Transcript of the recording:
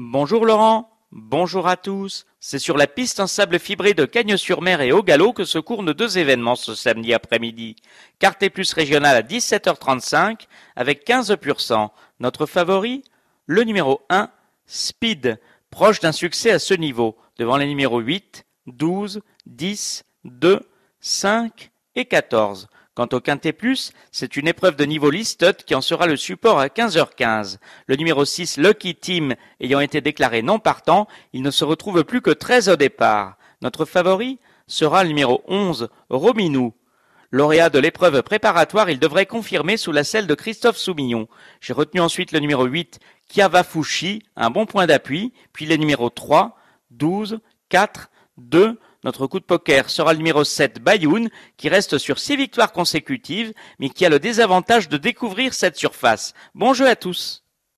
Bonjour Laurent, bonjour à tous. C'est sur la piste en sable fibré de Cagnes-sur-Mer et au galop que se courent deux événements ce samedi après-midi. Quartet plus régional à 17h35 avec 15 Notre favori Le numéro 1, Speed, proche d'un succès à ce niveau, devant les numéros 8, 12, 10, 2, 5 et 14. Quant au Quintet Plus, c'est une épreuve de niveau listot qui en sera le support à 15h15. Le numéro 6, Lucky Team, ayant été déclaré non partant, il ne se retrouve plus que 13 au départ. Notre favori sera le numéro 11, Rominou. Lauréat de l'épreuve préparatoire, il devrait confirmer sous la selle de Christophe Soumillon. J'ai retenu ensuite le numéro 8, Kiavafushi, un bon point d'appui, puis les numéros 3, 12, 4, 2, notre coup de poker sera le numéro 7, Bayoun, qui reste sur six victoires consécutives, mais qui a le désavantage de découvrir cette surface. Bon jeu à tous.